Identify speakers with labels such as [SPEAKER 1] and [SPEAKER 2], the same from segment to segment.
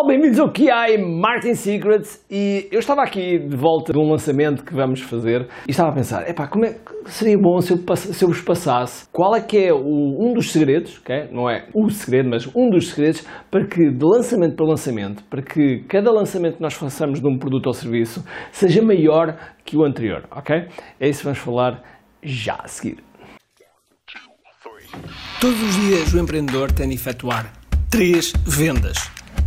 [SPEAKER 1] pessoal, bem-vindos ao QI Marketing Secrets e eu estava aqui de volta de um lançamento que vamos fazer e estava a pensar, epá, como é que seria bom se eu, se eu vos passasse qual é que é o, um dos segredos, okay? não é o segredo, mas um dos segredos para que de lançamento para lançamento, para que cada lançamento que nós façamos de um produto ou serviço seja maior que o anterior, ok? É isso que vamos falar já a seguir.
[SPEAKER 2] Todos os dias o empreendedor tem de efetuar três vendas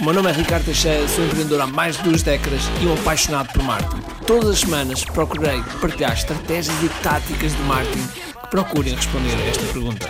[SPEAKER 2] O meu nome é Ricardo Teixeira, sou empreendedor há mais de duas décadas e um apaixonado por marketing. Todas as semanas procurei partilhar estratégias e táticas de marketing que procurem responder a esta pergunta.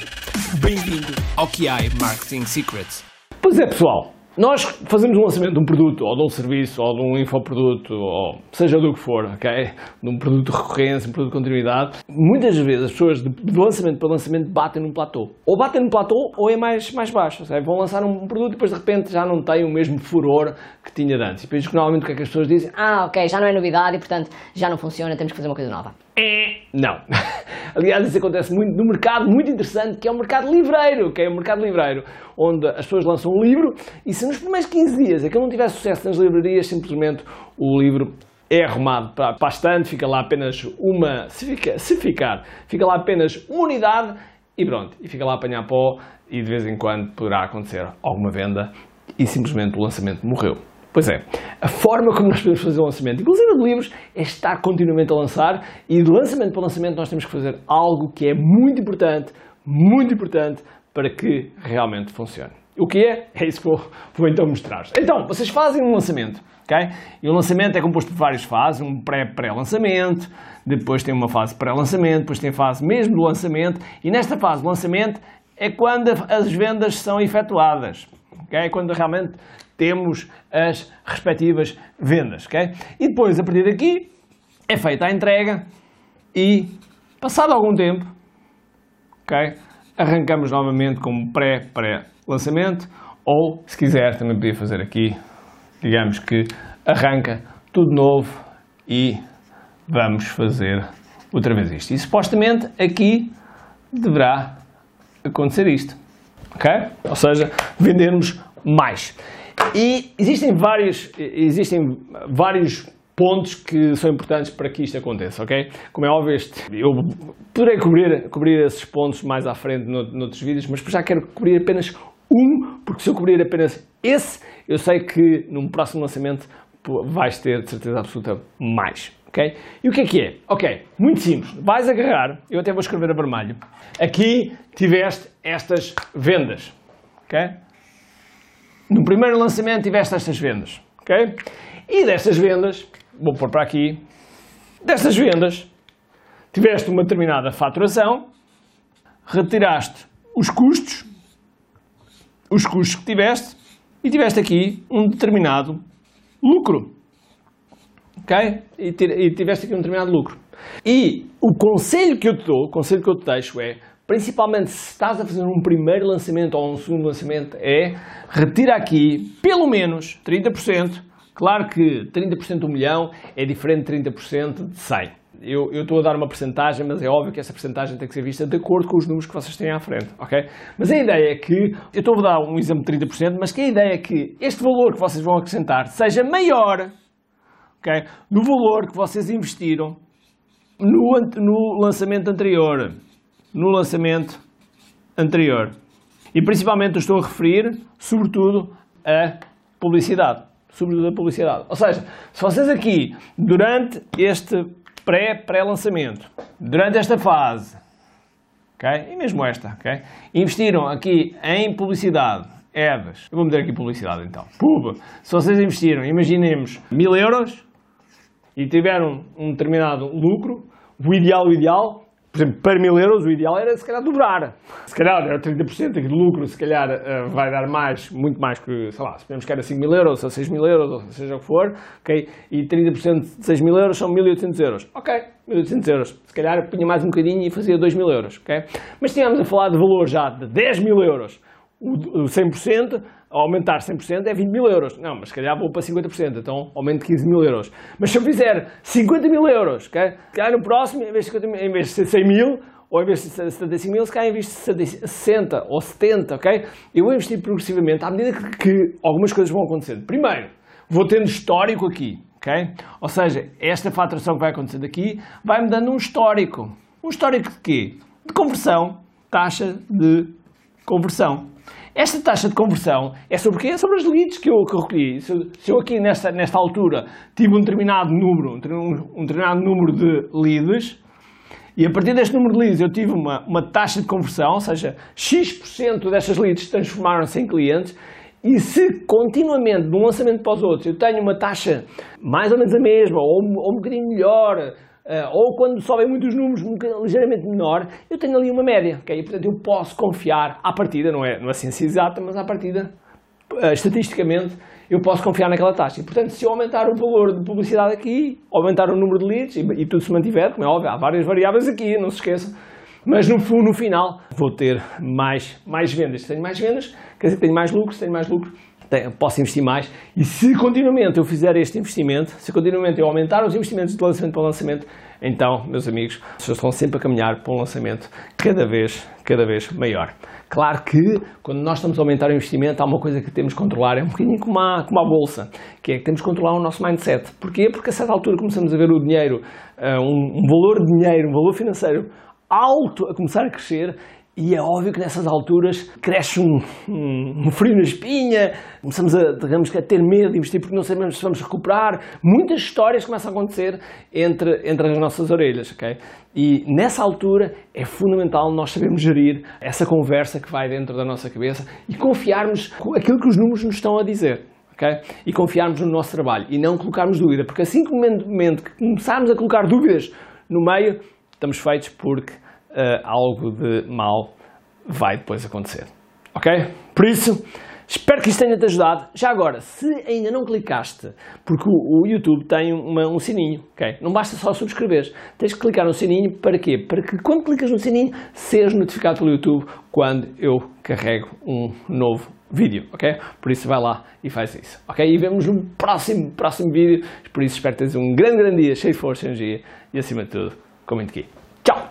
[SPEAKER 2] Bem-vindo ao QI Marketing Secrets.
[SPEAKER 1] Pois é, pessoal, nós fazemos um lançamento de um produto, ou de um serviço, ou de um infoproduto, ou seja do que for, ok? De um produto de recorrência, um produto de continuidade. Muitas vezes as pessoas de, lançamento para lançamento batem num platô. Ou batem no platô ou é mais, mais baixo. Seja, vão lançar um produto e depois de repente já não tem o mesmo furor que tinha antes. E depois normalmente o que é que as pessoas dizem?
[SPEAKER 3] Ah, ok, já não é novidade e portanto já não funciona, temos que fazer uma coisa nova.
[SPEAKER 1] É, não. Aliás, isso acontece muito no mercado muito interessante, que é o mercado livreiro, que é o mercado livreiro, onde as pessoas lançam um livro e se nos primeiros 15 dias aquilo não tiver sucesso nas livrarias, simplesmente o livro é arrumado para a estante, fica lá apenas uma, se, fica, se ficar, fica lá apenas uma unidade e pronto, e fica lá a apanhar pó e de vez em quando poderá acontecer alguma venda e simplesmente o lançamento morreu. Pois é, a forma como nós podemos fazer o lançamento, inclusive de livros, é estar continuamente a lançar e de lançamento para lançamento nós temos que fazer algo que é muito importante, muito importante para que realmente funcione. O que é? É isso que vou, vou então mostrar. Então, vocês fazem um lançamento, ok? E o lançamento é composto por várias fases, um pré-pré-lançamento, depois tem uma fase pré-lançamento, depois tem a fase mesmo do lançamento, e nesta fase do lançamento é quando as vendas são efetuadas, ok? É quando realmente temos as respectivas vendas. Okay? E depois, a partir daqui, é feita a entrega e, passado algum tempo, okay, arrancamos novamente como pré-pré-lançamento ou, se quiser, também podia fazer aqui, digamos que arranca tudo novo e vamos fazer outra vez isto. E supostamente aqui deverá acontecer isto. Ok? Ou seja, vendermos mais. E existem vários, existem vários pontos que são importantes para que isto aconteça, ok? Como é óbvio, este, eu poderei cobrir, cobrir esses pontos mais à frente no, noutros vídeos, mas já quero cobrir apenas um, porque se eu cobrir apenas esse, eu sei que num próximo lançamento vais ter de certeza absoluta mais. ok? E o que é que é? Ok, muito simples. Vais agarrar, eu até vou escrever a vermelho. Aqui tiveste estas vendas. ok? No primeiro lançamento tiveste estas vendas, ok? E destas vendas, vou pôr para aqui, destas vendas, tiveste uma determinada faturação, retiraste os custos, os custos que tiveste, e tiveste aqui um determinado lucro. Ok? E tiveste aqui um determinado lucro. E o conselho que eu te dou, o conselho que eu te deixo é principalmente se estás a fazer um primeiro lançamento ou um segundo lançamento, é retira aqui pelo menos 30%. Claro que 30% de milhão é diferente de 30% de 100. Eu, estou a dar uma porcentagem, mas é óbvio que essa porcentagem tem que ser vista de acordo com os números que vocês têm à frente, ok? Mas a ideia é que, eu estou a dar um exemplo de 30%, mas que a ideia é que este valor que vocês vão acrescentar seja maior, ok? Do valor que vocês investiram no, no lançamento anterior no lançamento anterior. E principalmente estou a referir, sobretudo, a publicidade. Sobretudo a publicidade. Ou seja, se vocês aqui, durante este pré-pré-lançamento, durante esta fase, okay, e mesmo esta, okay, investiram aqui em publicidade, ads, eu vou meter aqui publicidade então, pub, se vocês investiram, imaginemos, mil euros, e tiveram um determinado lucro, o ideal, o ideal, por exemplo, para 1000 euros, o ideal era se calhar dobrar. Se calhar era 30% de lucro, se calhar uh, vai dar mais, muito mais que, sei lá, suponhamos que era 5 mil euros, ou 6 mil euros, ou seja o que for, ok? E 30% de 6 mil euros são 1800 euros. Ok, 1800 euros. Se calhar punha mais um bocadinho e fazia 2 mil euros, ok? Mas tínhamos a falar de valor já de 10 mil euros. O 100%, aumentar 100% é 20 mil euros. Não, mas se calhar vou para 50%, então aumento 15 mil euros. Mas se eu fizer 50 mil euros, okay? se calhar no próximo, em vez, de 50, em vez de ser 100 mil, ou em vez de 75 mil, se calhar em vez de 60 ou 70, ok? Eu vou investir progressivamente à medida que, que algumas coisas vão acontecendo. Primeiro, vou tendo histórico aqui, ok? Ou seja, esta faturação que vai acontecendo aqui vai-me dando um histórico. Um histórico de quê? De conversão, taxa de conversão. Esta taxa de conversão é sobre quê? É sobre as leads que eu, que eu recolhi. Se, se, eu aqui nesta, nesta altura tive um determinado número, um, um determinado número de leads, e a partir deste número de leads eu tive uma, uma taxa de conversão, ou seja, X% destas leads transformaram-se em clientes, e se continuamente, de um lançamento para os outros, eu tenho uma taxa mais ou menos a mesma, ou, ou um bocadinho melhor, Uh, ou quando sobem muitos números um ligeiramente menor, eu tenho ali uma média, ok? Portanto, eu posso confiar à partida, não é, não é ciência exata, mas à partida, uh, estatisticamente, eu posso confiar naquela taxa. E, portanto, se eu aumentar o valor de publicidade aqui, aumentar o número de leads e, e tudo se mantiver, como é óbvio, há várias variáveis aqui, não se esqueça, mas no, no final vou ter mais, mais vendas. Se tenho mais vendas, quer dizer, tenho mais lucro, se tenho mais lucro, posso investir mais. E se continuamente eu fizer este investimento, se continuamente eu aumentar os investimentos de lançamento para lançamento, então, meus amigos, vocês estão sempre a caminhar para um lançamento cada vez, cada vez maior. Claro que quando nós estamos a aumentar o investimento, há uma coisa que temos que controlar, é um bocadinho como a, como a bolsa, que é que temos que controlar o nosso mindset. Porquê? Porque a certa altura começamos a ver o dinheiro, uh, um, um valor de dinheiro, um valor financeiro alto a começar a crescer e é óbvio que nessas alturas cresce um, um, um, frio na espinha, começamos a, digamos, a ter medo de investir porque não sabemos se vamos recuperar. Muitas histórias começam a acontecer entre, entre as nossas orelhas, ok? E nessa altura é fundamental nós sabermos gerir essa conversa que vai dentro da nossa cabeça e confiarmos aquilo que os números nos estão a dizer. Okay? E confiarmos no nosso trabalho e não colocarmos dúvida, porque assim que momento que começarmos a colocar dúvidas no meio, estamos feitos porque uh, algo de mal vai depois acontecer. Ok? Por isso, espero que isto tenha-te ajudado. Já agora, se ainda não clicaste, porque o, o YouTube tem uma, um sininho, ok? Não basta só subscrever, tens que clicar no sininho para quê? Para que quando clicas no sininho, sejas notificado pelo YouTube quando eu carrego um novo vídeo, ok? Por isso vai lá e faz isso, ok? E vemos no próximo, próximo vídeo. Por isso espero que tenhas um grande, grande dia, cheio de força, energia e acima de tudo, comente aqui. Tchau!